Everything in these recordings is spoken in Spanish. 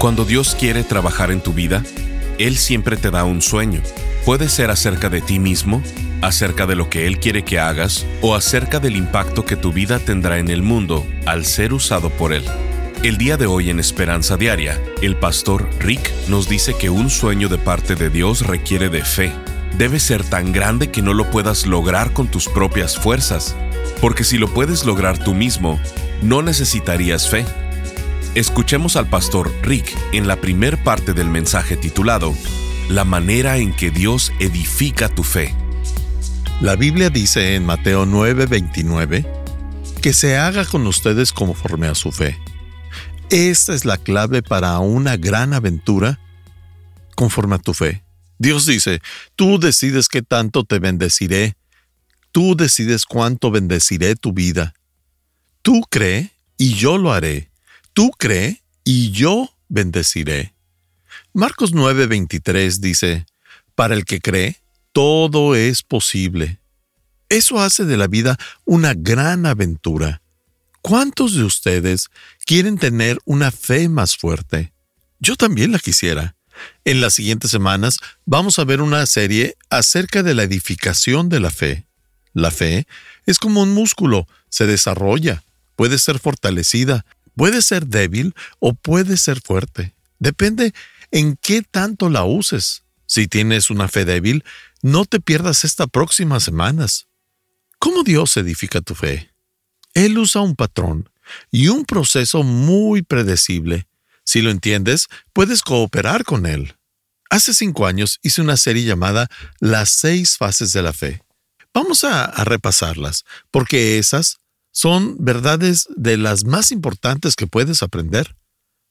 Cuando Dios quiere trabajar en tu vida, Él siempre te da un sueño. Puede ser acerca de ti mismo, acerca de lo que Él quiere que hagas o acerca del impacto que tu vida tendrá en el mundo al ser usado por Él. El día de hoy en Esperanza Diaria, el pastor Rick nos dice que un sueño de parte de Dios requiere de fe. Debe ser tan grande que no lo puedas lograr con tus propias fuerzas, porque si lo puedes lograr tú mismo, no necesitarías fe Escuchemos al pastor Rick en la primer parte del mensaje titulado La manera en que Dios edifica tu fe. La Biblia dice en Mateo 9:29 que se haga con ustedes conforme a su fe. Esta es la clave para una gran aventura conforme a tu fe. Dios dice, tú decides qué tanto te bendeciré, tú decides cuánto bendeciré tu vida. Tú cree y yo lo haré. Tú cree y yo bendeciré. Marcos 9:23 dice, Para el que cree, todo es posible. Eso hace de la vida una gran aventura. ¿Cuántos de ustedes quieren tener una fe más fuerte? Yo también la quisiera. En las siguientes semanas vamos a ver una serie acerca de la edificación de la fe. La fe es como un músculo, se desarrolla, puede ser fortalecida, Puede ser débil o puede ser fuerte. Depende en qué tanto la uses. Si tienes una fe débil, no te pierdas estas próximas semanas. ¿Cómo Dios edifica tu fe? Él usa un patrón y un proceso muy predecible. Si lo entiendes, puedes cooperar con Él. Hace cinco años hice una serie llamada Las seis fases de la fe. Vamos a, a repasarlas, porque esas son verdades de las más importantes que puedes aprender.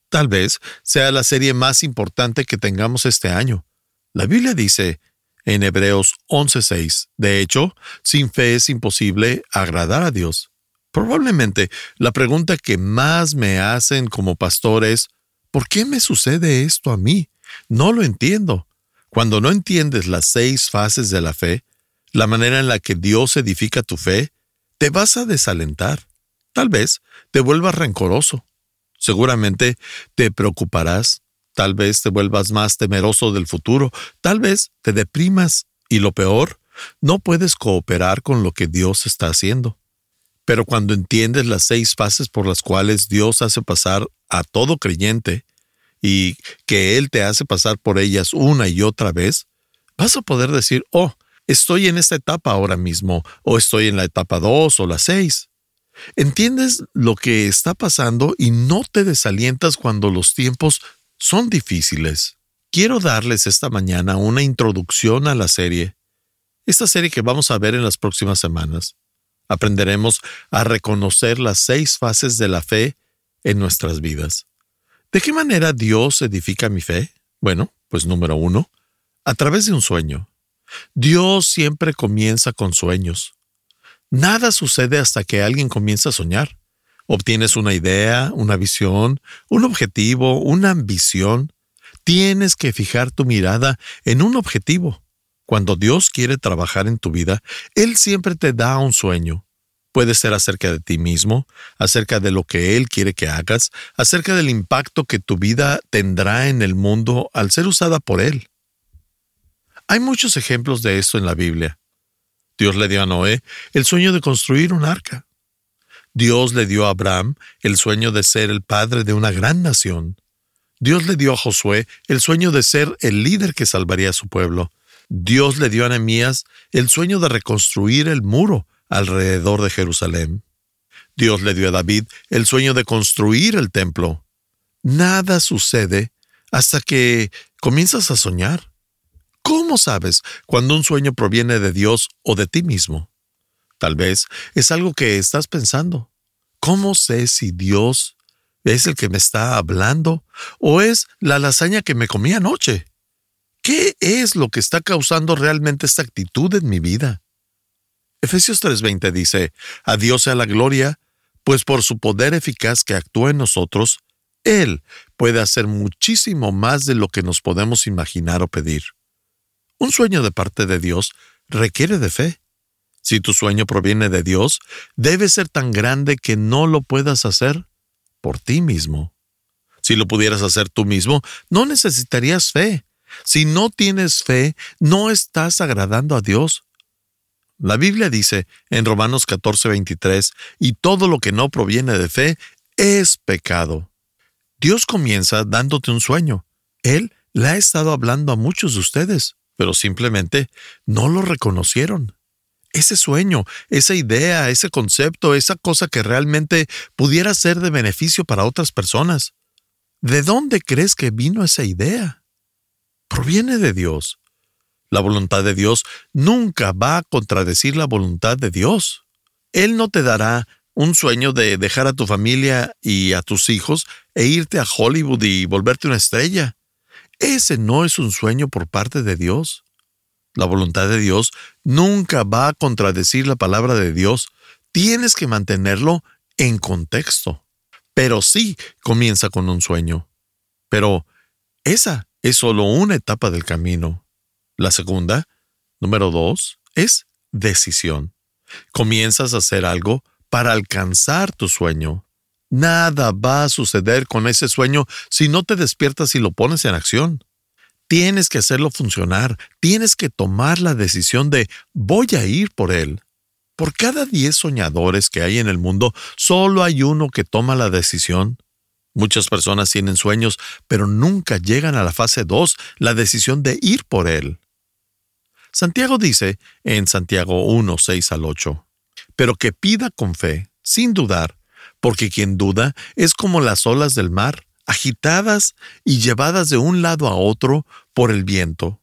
Tal vez sea la serie más importante que tengamos este año. La Biblia dice en Hebreos 11:6, de hecho, sin fe es imposible agradar a Dios. Probablemente la pregunta que más me hacen como pastor es, ¿por qué me sucede esto a mí? No lo entiendo. Cuando no entiendes las seis fases de la fe, la manera en la que Dios edifica tu fe, te vas a desalentar. Tal vez te vuelvas rencoroso. Seguramente te preocuparás. Tal vez te vuelvas más temeroso del futuro. Tal vez te deprimas. Y lo peor, no puedes cooperar con lo que Dios está haciendo. Pero cuando entiendes las seis fases por las cuales Dios hace pasar a todo creyente y que Él te hace pasar por ellas una y otra vez, vas a poder decir, oh, estoy en esta etapa ahora mismo, o estoy en la etapa 2 o la 6. Entiendes lo que está pasando y no te desalientas cuando los tiempos son difíciles. Quiero darles esta mañana una introducción a la serie, esta serie que vamos a ver en las próximas semanas. Aprenderemos a reconocer las seis fases de la fe en nuestras vidas. ¿De qué manera Dios edifica mi fe? Bueno, pues número uno, a través de un sueño. Dios siempre comienza con sueños. Nada sucede hasta que alguien comienza a soñar. Obtienes una idea, una visión, un objetivo, una ambición. Tienes que fijar tu mirada en un objetivo. Cuando Dios quiere trabajar en tu vida, Él siempre te da un sueño. Puede ser acerca de ti mismo, acerca de lo que Él quiere que hagas, acerca del impacto que tu vida tendrá en el mundo al ser usada por Él. Hay muchos ejemplos de esto en la Biblia. Dios le dio a Noé el sueño de construir un arca. Dios le dio a Abraham el sueño de ser el padre de una gran nación. Dios le dio a Josué el sueño de ser el líder que salvaría a su pueblo. Dios le dio a Nehemías el sueño de reconstruir el muro alrededor de Jerusalén. Dios le dio a David el sueño de construir el templo. Nada sucede hasta que comienzas a soñar. ¿Cómo sabes cuando un sueño proviene de Dios o de ti mismo? Tal vez es algo que estás pensando. ¿Cómo sé si Dios ¿Es el que me está hablando? ¿O es la lasaña que me comí anoche? ¿Qué es lo que está causando realmente esta actitud en mi vida? Efesios 3:20 dice, A Dios sea la gloria, pues por su poder eficaz que actúa en nosotros, Él puede hacer muchísimo más de lo que nos podemos imaginar o pedir. Un sueño de parte de Dios requiere de fe. Si tu sueño proviene de Dios, debe ser tan grande que no lo puedas hacer por ti mismo. Si lo pudieras hacer tú mismo, no necesitarías fe. Si no tienes fe, no estás agradando a Dios. La Biblia dice en Romanos 14:23, y todo lo que no proviene de fe es pecado. Dios comienza dándote un sueño. Él le ha estado hablando a muchos de ustedes, pero simplemente no lo reconocieron. Ese sueño, esa idea, ese concepto, esa cosa que realmente pudiera ser de beneficio para otras personas. ¿De dónde crees que vino esa idea? Proviene de Dios. La voluntad de Dios nunca va a contradecir la voluntad de Dios. Él no te dará un sueño de dejar a tu familia y a tus hijos e irte a Hollywood y volverte una estrella. Ese no es un sueño por parte de Dios. La voluntad de Dios nunca va a contradecir la palabra de Dios. Tienes que mantenerlo en contexto. Pero sí comienza con un sueño. Pero esa es solo una etapa del camino. La segunda, número dos, es decisión. Comienzas a hacer algo para alcanzar tu sueño. Nada va a suceder con ese sueño si no te despiertas y lo pones en acción. Tienes que hacerlo funcionar, tienes que tomar la decisión de voy a ir por él. Por cada diez soñadores que hay en el mundo, solo hay uno que toma la decisión. Muchas personas tienen sueños, pero nunca llegan a la fase 2, la decisión de ir por él. Santiago dice en Santiago 1, 6 al 8, pero que pida con fe, sin dudar, porque quien duda es como las olas del mar, agitadas y llevadas de un lado a otro por el viento.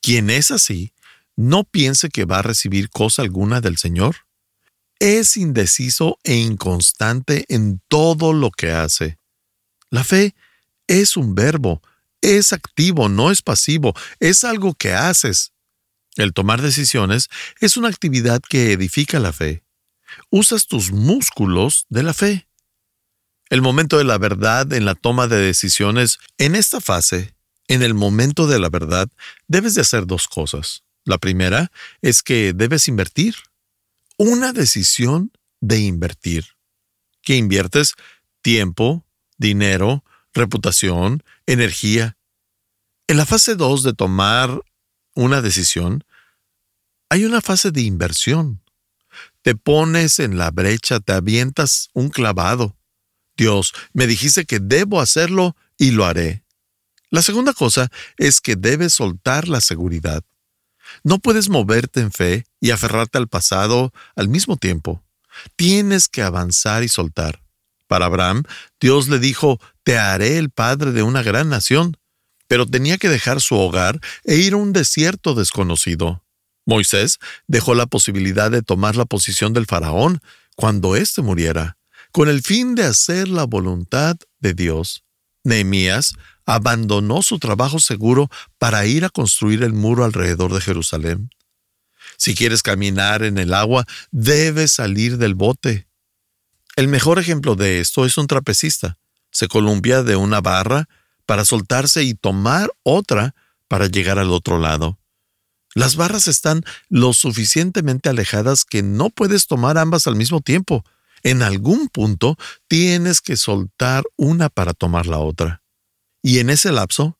Quien es así, no piense que va a recibir cosa alguna del Señor. Es indeciso e inconstante en todo lo que hace. La fe es un verbo, es activo, no es pasivo, es algo que haces. El tomar decisiones es una actividad que edifica la fe. Usas tus músculos de la fe. El momento de la verdad en la toma de decisiones, en esta fase, en el momento de la verdad, debes de hacer dos cosas. La primera es que debes invertir. Una decisión de invertir. Que inviertes tiempo, dinero, reputación, energía. En la fase 2 de tomar una decisión, hay una fase de inversión. Te pones en la brecha, te avientas un clavado. Dios, me dijiste que debo hacerlo y lo haré. La segunda cosa es que debes soltar la seguridad. No puedes moverte en fe y aferrarte al pasado al mismo tiempo. Tienes que avanzar y soltar. Para Abraham, Dios le dijo, te haré el padre de una gran nación, pero tenía que dejar su hogar e ir a un desierto desconocido. Moisés dejó la posibilidad de tomar la posición del faraón cuando éste muriera, con el fin de hacer la voluntad de Dios. Nehemías abandonó su trabajo seguro para ir a construir el muro alrededor de Jerusalén. Si quieres caminar en el agua, debes salir del bote. El mejor ejemplo de esto es un trapecista. Se columpia de una barra para soltarse y tomar otra para llegar al otro lado. Las barras están lo suficientemente alejadas que no puedes tomar ambas al mismo tiempo. En algún punto tienes que soltar una para tomar la otra. Y en ese lapso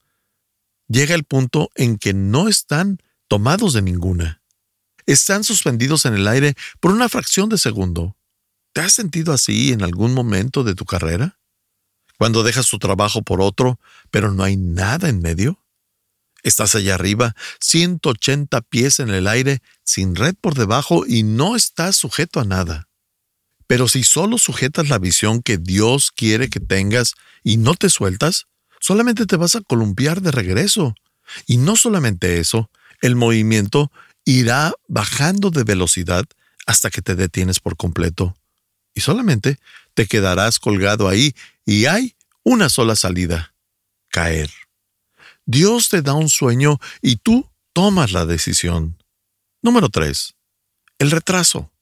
llega el punto en que no están tomados de ninguna. Están suspendidos en el aire por una fracción de segundo. ¿Te has sentido así en algún momento de tu carrera? Cuando dejas tu trabajo por otro, pero no hay nada en medio. Estás allá arriba, 180 pies en el aire, sin red por debajo y no estás sujeto a nada. Pero si solo sujetas la visión que Dios quiere que tengas y no te sueltas, solamente te vas a columpiar de regreso. Y no solamente eso, el movimiento irá bajando de velocidad hasta que te detienes por completo. Y solamente te quedarás colgado ahí y hay una sola salida, caer. Dios te da un sueño y tú tomas la decisión. Número 3. El retraso.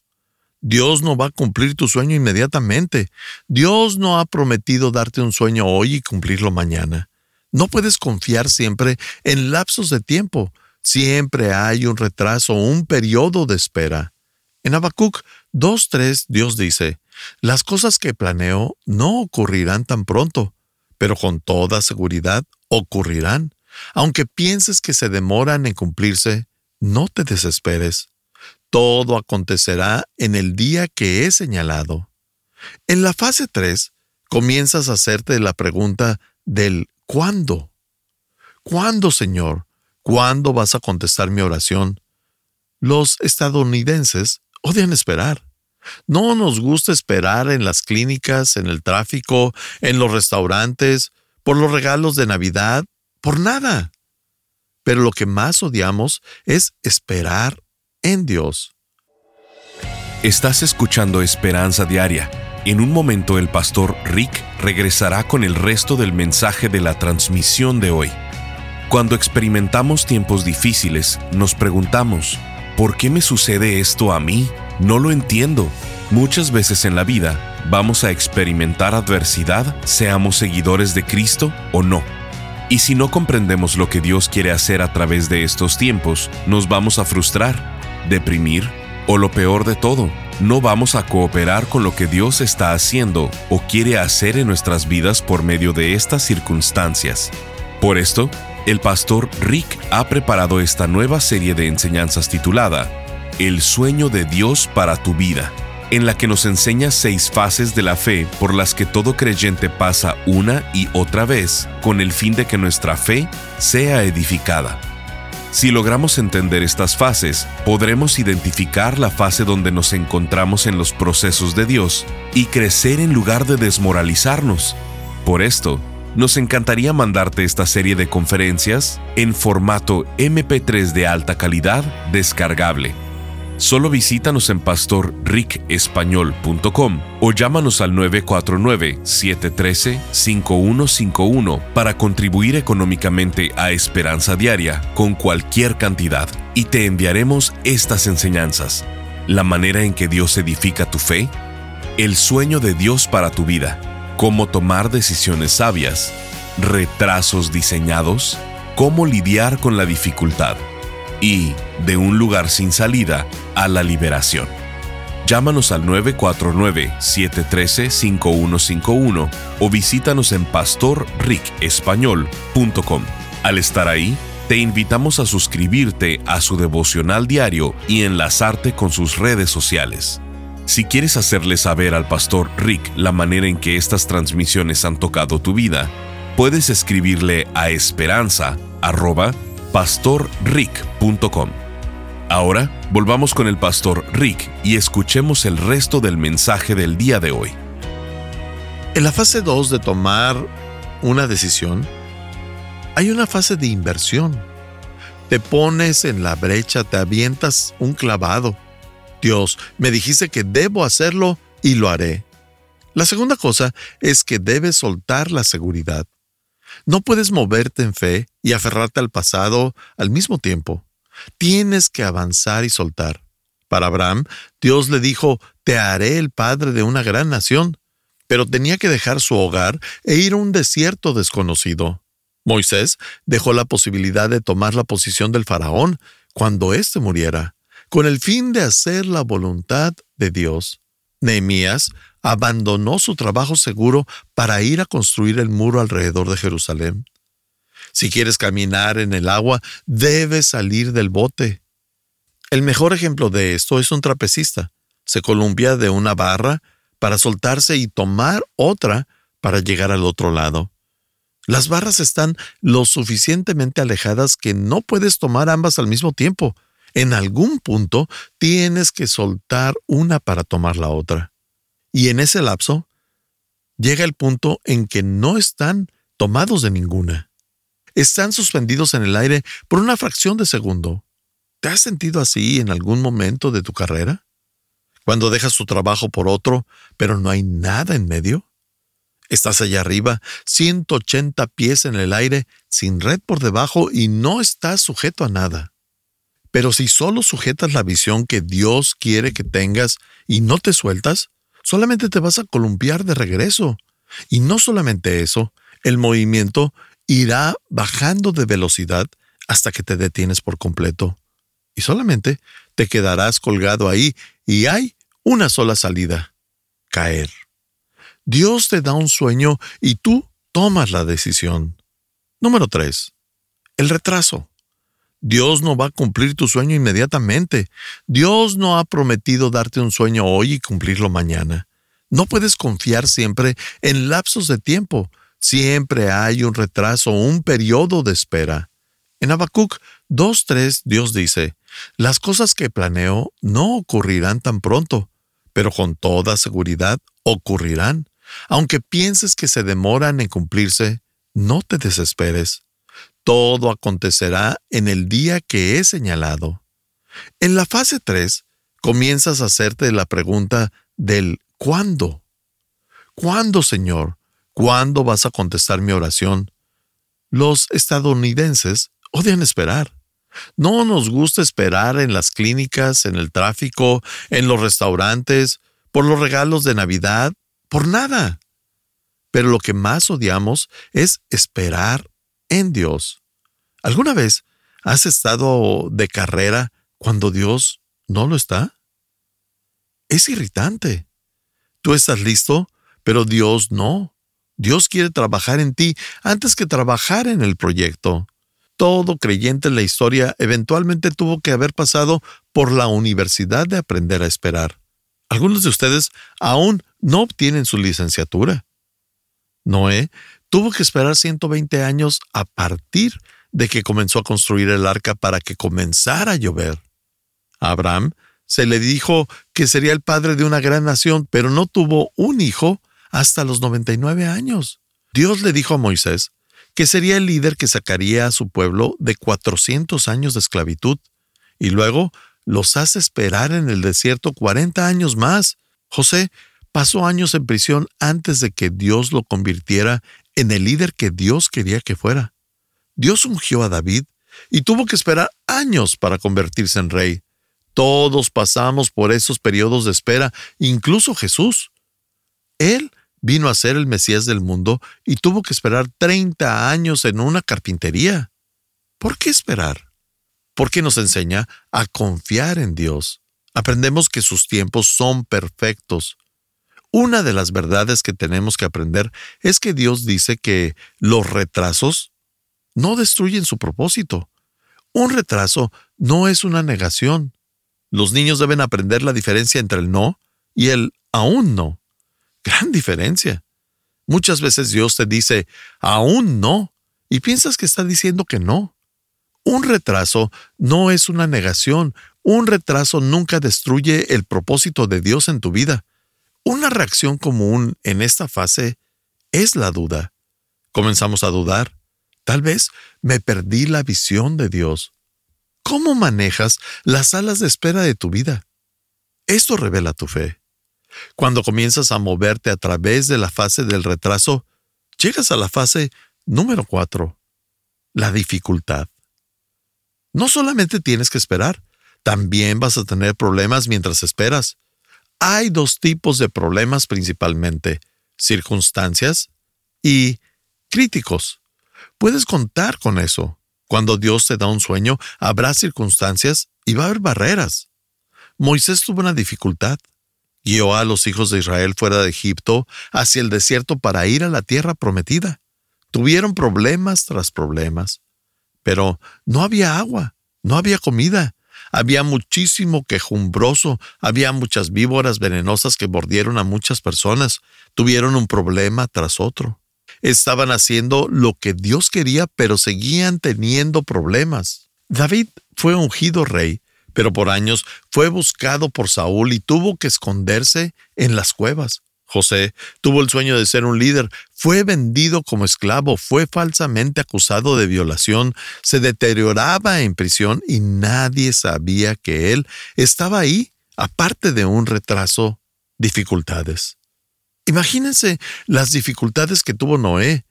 Dios no va a cumplir tu sueño inmediatamente. Dios no ha prometido darte un sueño hoy y cumplirlo mañana. No puedes confiar siempre en lapsos de tiempo. Siempre hay un retraso, un periodo de espera. En Habacuc 2.3 Dios dice, las cosas que planeo no ocurrirán tan pronto, pero con toda seguridad ocurrirán. Aunque pienses que se demoran en cumplirse, no te desesperes. Todo acontecerá en el día que he señalado. En la fase 3, comienzas a hacerte la pregunta del ¿cuándo? ¿Cuándo, Señor? ¿Cuándo vas a contestar mi oración? Los estadounidenses odian esperar. No nos gusta esperar en las clínicas, en el tráfico, en los restaurantes, por los regalos de Navidad, por nada. Pero lo que más odiamos es esperar en Dios. Estás escuchando Esperanza Diaria. En un momento el pastor Rick regresará con el resto del mensaje de la transmisión de hoy. Cuando experimentamos tiempos difíciles, nos preguntamos, ¿por qué me sucede esto a mí? No lo entiendo. Muchas veces en la vida vamos a experimentar adversidad, seamos seguidores de Cristo o no. Y si no comprendemos lo que Dios quiere hacer a través de estos tiempos, nos vamos a frustrar, deprimir o lo peor de todo, no vamos a cooperar con lo que Dios está haciendo o quiere hacer en nuestras vidas por medio de estas circunstancias. Por esto, el pastor Rick ha preparado esta nueva serie de enseñanzas titulada El sueño de Dios para tu vida en la que nos enseña seis fases de la fe por las que todo creyente pasa una y otra vez con el fin de que nuestra fe sea edificada. Si logramos entender estas fases, podremos identificar la fase donde nos encontramos en los procesos de Dios y crecer en lugar de desmoralizarnos. Por esto, nos encantaría mandarte esta serie de conferencias en formato MP3 de alta calidad descargable Solo visítanos en pastorricespañol.com o llámanos al 949-713-5151 para contribuir económicamente a Esperanza Diaria con cualquier cantidad y te enviaremos estas enseñanzas. La manera en que Dios edifica tu fe, el sueño de Dios para tu vida, cómo tomar decisiones sabias, retrasos diseñados, cómo lidiar con la dificultad y de un lugar sin salida a la liberación. Llámanos al 949-713-5151 o visítanos en pastorricespañol.com. Al estar ahí, te invitamos a suscribirte a su devocional diario y enlazarte con sus redes sociales. Si quieres hacerle saber al pastor Rick la manera en que estas transmisiones han tocado tu vida, puedes escribirle a esperanza pastorrick.com. Ahora volvamos con el pastor Rick y escuchemos el resto del mensaje del día de hoy. En la fase 2 de tomar una decisión, hay una fase de inversión. Te pones en la brecha, te avientas un clavado. Dios, me dijiste que debo hacerlo y lo haré. La segunda cosa es que debes soltar la seguridad. No puedes moverte en fe y aferrarte al pasado al mismo tiempo. Tienes que avanzar y soltar. Para Abraham, Dios le dijo, Te haré el padre de una gran nación, pero tenía que dejar su hogar e ir a un desierto desconocido. Moisés dejó la posibilidad de tomar la posición del faraón cuando éste muriera, con el fin de hacer la voluntad de Dios. Nehemías abandonó su trabajo seguro para ir a construir el muro alrededor de Jerusalén. Si quieres caminar en el agua, debes salir del bote. El mejor ejemplo de esto es un trapecista. Se columpia de una barra para soltarse y tomar otra para llegar al otro lado. Las barras están lo suficientemente alejadas que no puedes tomar ambas al mismo tiempo. En algún punto tienes que soltar una para tomar la otra. Y en ese lapso llega el punto en que no están tomados de ninguna. Están suspendidos en el aire por una fracción de segundo. ¿Te has sentido así en algún momento de tu carrera? Cuando dejas tu trabajo por otro, pero no hay nada en medio. Estás allá arriba, 180 pies en el aire, sin red por debajo y no estás sujeto a nada. Pero si solo sujetas la visión que Dios quiere que tengas y no te sueltas, solamente te vas a columpiar de regreso. Y no solamente eso, el movimiento irá bajando de velocidad hasta que te detienes por completo. Y solamente te quedarás colgado ahí y hay una sola salida, caer. Dios te da un sueño y tú tomas la decisión. Número 3. El retraso. Dios no va a cumplir tu sueño inmediatamente. Dios no ha prometido darte un sueño hoy y cumplirlo mañana. No puedes confiar siempre en lapsos de tiempo. Siempre hay un retraso, un periodo de espera. En Habacuc 2.3 Dios dice, las cosas que planeo no ocurrirán tan pronto, pero con toda seguridad ocurrirán. Aunque pienses que se demoran en cumplirse, no te desesperes. Todo acontecerá en el día que he señalado. En la fase 3, comienzas a hacerte la pregunta del ¿cuándo? ¿Cuándo, Señor? ¿Cuándo vas a contestar mi oración? Los estadounidenses odian esperar. No nos gusta esperar en las clínicas, en el tráfico, en los restaurantes, por los regalos de Navidad por nada. Pero lo que más odiamos es esperar en Dios. ¿Alguna vez has estado de carrera cuando Dios no lo está? Es irritante. Tú estás listo, pero Dios no. Dios quiere trabajar en ti antes que trabajar en el proyecto. Todo creyente en la historia eventualmente tuvo que haber pasado por la universidad de aprender a esperar. Algunos de ustedes aún no obtienen su licenciatura. Noé tuvo que esperar 120 años a partir de que comenzó a construir el arca para que comenzara a llover. A Abraham se le dijo que sería el padre de una gran nación, pero no tuvo un hijo hasta los 99 años. Dios le dijo a Moisés que sería el líder que sacaría a su pueblo de 400 años de esclavitud, y luego los hace esperar en el desierto 40 años más. José pasó años en prisión antes de que Dios lo convirtiera en el líder que Dios quería que fuera. Dios ungió a David y tuvo que esperar años para convertirse en rey. Todos pasamos por esos periodos de espera, incluso Jesús. Él vino a ser el Mesías del mundo y tuvo que esperar 30 años en una carpintería. ¿Por qué esperar? Porque nos enseña a confiar en Dios. Aprendemos que sus tiempos son perfectos. Una de las verdades que tenemos que aprender es que Dios dice que los retrasos no destruyen su propósito. Un retraso no es una negación. Los niños deben aprender la diferencia entre el no y el aún no. Gran diferencia. Muchas veces Dios te dice aún no y piensas que está diciendo que no. Un retraso no es una negación. Un retraso nunca destruye el propósito de Dios en tu vida. Una reacción común en esta fase es la duda. Comenzamos a dudar. Tal vez me perdí la visión de Dios. ¿Cómo manejas las salas de espera de tu vida? Esto revela tu fe. Cuando comienzas a moverte a través de la fase del retraso, llegas a la fase número cuatro, la dificultad. No solamente tienes que esperar, también vas a tener problemas mientras esperas. Hay dos tipos de problemas principalmente, circunstancias y críticos. Puedes contar con eso. Cuando Dios te da un sueño, habrá circunstancias y va a haber barreras. Moisés tuvo una dificultad. Guió a los hijos de Israel fuera de Egipto hacia el desierto para ir a la tierra prometida. Tuvieron problemas tras problemas. Pero no había agua, no había comida, había muchísimo quejumbroso, había muchas víboras venenosas que mordieron a muchas personas, tuvieron un problema tras otro. Estaban haciendo lo que Dios quería, pero seguían teniendo problemas. David fue ungido rey, pero por años fue buscado por Saúl y tuvo que esconderse en las cuevas. José tuvo el sueño de ser un líder, fue vendido como esclavo, fue falsamente acusado de violación, se deterioraba en prisión y nadie sabía que él estaba ahí aparte de un retraso, dificultades. Imagínense las dificultades que tuvo Noé.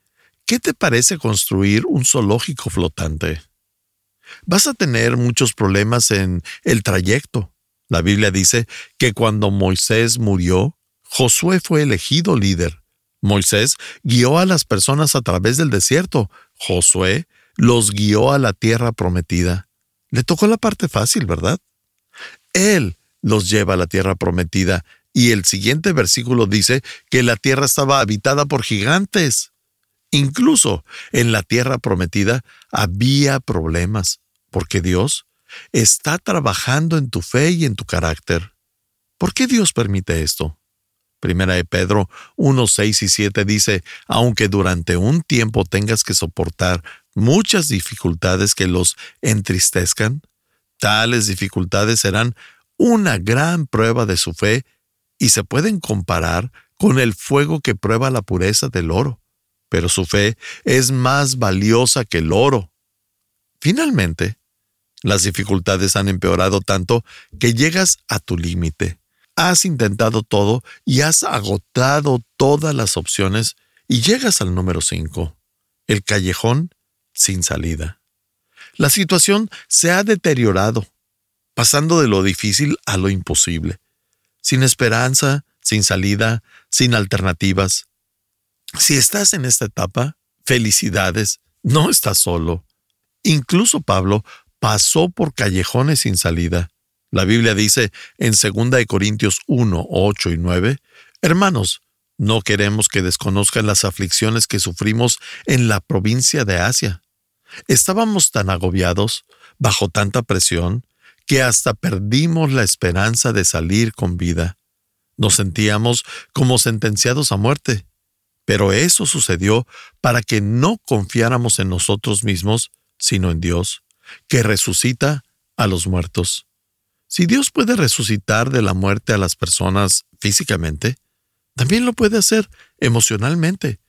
¿Qué te parece construir un zoológico flotante? Vas a tener muchos problemas en el trayecto. La Biblia dice que cuando Moisés murió, Josué fue elegido líder. Moisés guió a las personas a través del desierto. Josué los guió a la tierra prometida. Le tocó la parte fácil, ¿verdad? Él los lleva a la tierra prometida y el siguiente versículo dice que la tierra estaba habitada por gigantes. Incluso en la tierra prometida había problemas, porque Dios está trabajando en tu fe y en tu carácter. ¿Por qué Dios permite esto? Primera de Pedro 1, 6 y 7 dice, aunque durante un tiempo tengas que soportar muchas dificultades que los entristezcan, tales dificultades serán una gran prueba de su fe y se pueden comparar con el fuego que prueba la pureza del oro, pero su fe es más valiosa que el oro. Finalmente, las dificultades han empeorado tanto que llegas a tu límite. Has intentado todo y has agotado todas las opciones y llegas al número 5, el callejón sin salida. La situación se ha deteriorado, pasando de lo difícil a lo imposible sin esperanza, sin salida, sin alternativas. Si estás en esta etapa, felicidades, no estás solo. Incluso Pablo pasó por callejones sin salida. La Biblia dice en 2 Corintios 1, 8 y 9, Hermanos, no queremos que desconozcan las aflicciones que sufrimos en la provincia de Asia. Estábamos tan agobiados, bajo tanta presión, que hasta perdimos la esperanza de salir con vida. Nos sentíamos como sentenciados a muerte. Pero eso sucedió para que no confiáramos en nosotros mismos, sino en Dios, que resucita a los muertos. Si Dios puede resucitar de la muerte a las personas físicamente, también lo puede hacer emocionalmente.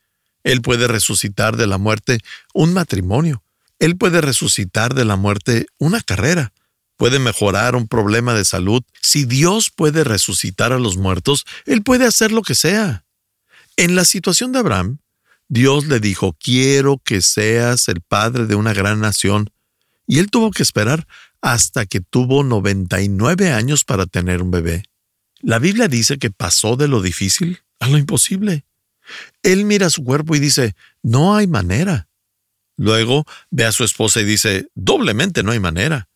Él puede resucitar de la muerte un matrimonio. Él puede resucitar de la muerte una carrera puede mejorar un problema de salud, si Dios puede resucitar a los muertos, Él puede hacer lo que sea. En la situación de Abraham, Dios le dijo, quiero que seas el padre de una gran nación, y él tuvo que esperar hasta que tuvo 99 años para tener un bebé. La Biblia dice que pasó de lo difícil a lo imposible. Él mira su cuerpo y dice, no hay manera. Luego ve a su esposa y dice, doblemente no hay manera.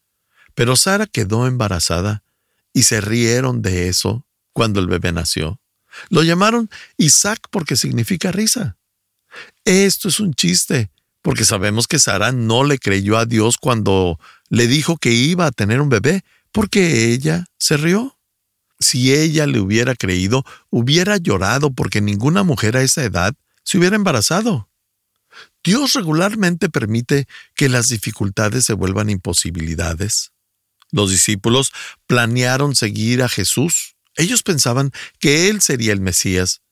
Pero Sara quedó embarazada y se rieron de eso cuando el bebé nació. Lo llamaron Isaac porque significa risa. Esto es un chiste, porque sabemos que Sara no le creyó a Dios cuando le dijo que iba a tener un bebé, porque ella se rió. Si ella le hubiera creído, hubiera llorado porque ninguna mujer a esa edad se hubiera embarazado. Dios regularmente permite que las dificultades se vuelvan imposibilidades. Los discípulos planearon seguir a Jesús. Ellos pensaban que Él sería el Mesías.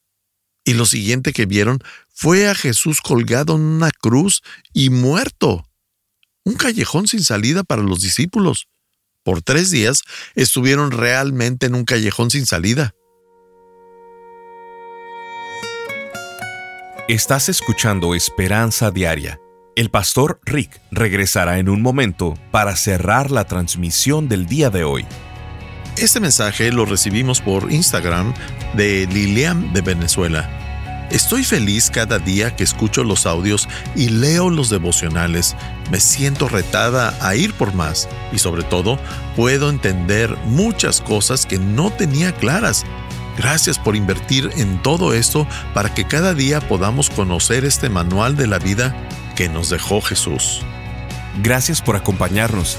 Y lo siguiente que vieron fue a Jesús colgado en una cruz y muerto. Un callejón sin salida para los discípulos. Por tres días estuvieron realmente en un callejón sin salida. Estás escuchando Esperanza Diaria el pastor Rick regresará en un momento para cerrar la transmisión del día de hoy. Este mensaje lo recibimos por Instagram de Lilian de Venezuela. Estoy feliz cada día que escucho los audios y leo los devocionales. Me siento retada a ir por más y sobre todo puedo entender muchas cosas que no tenía claras. Gracias por invertir en todo esto para que cada día podamos conocer este manual de la vida que nos dejó Jesús. Gracias por acompañarnos.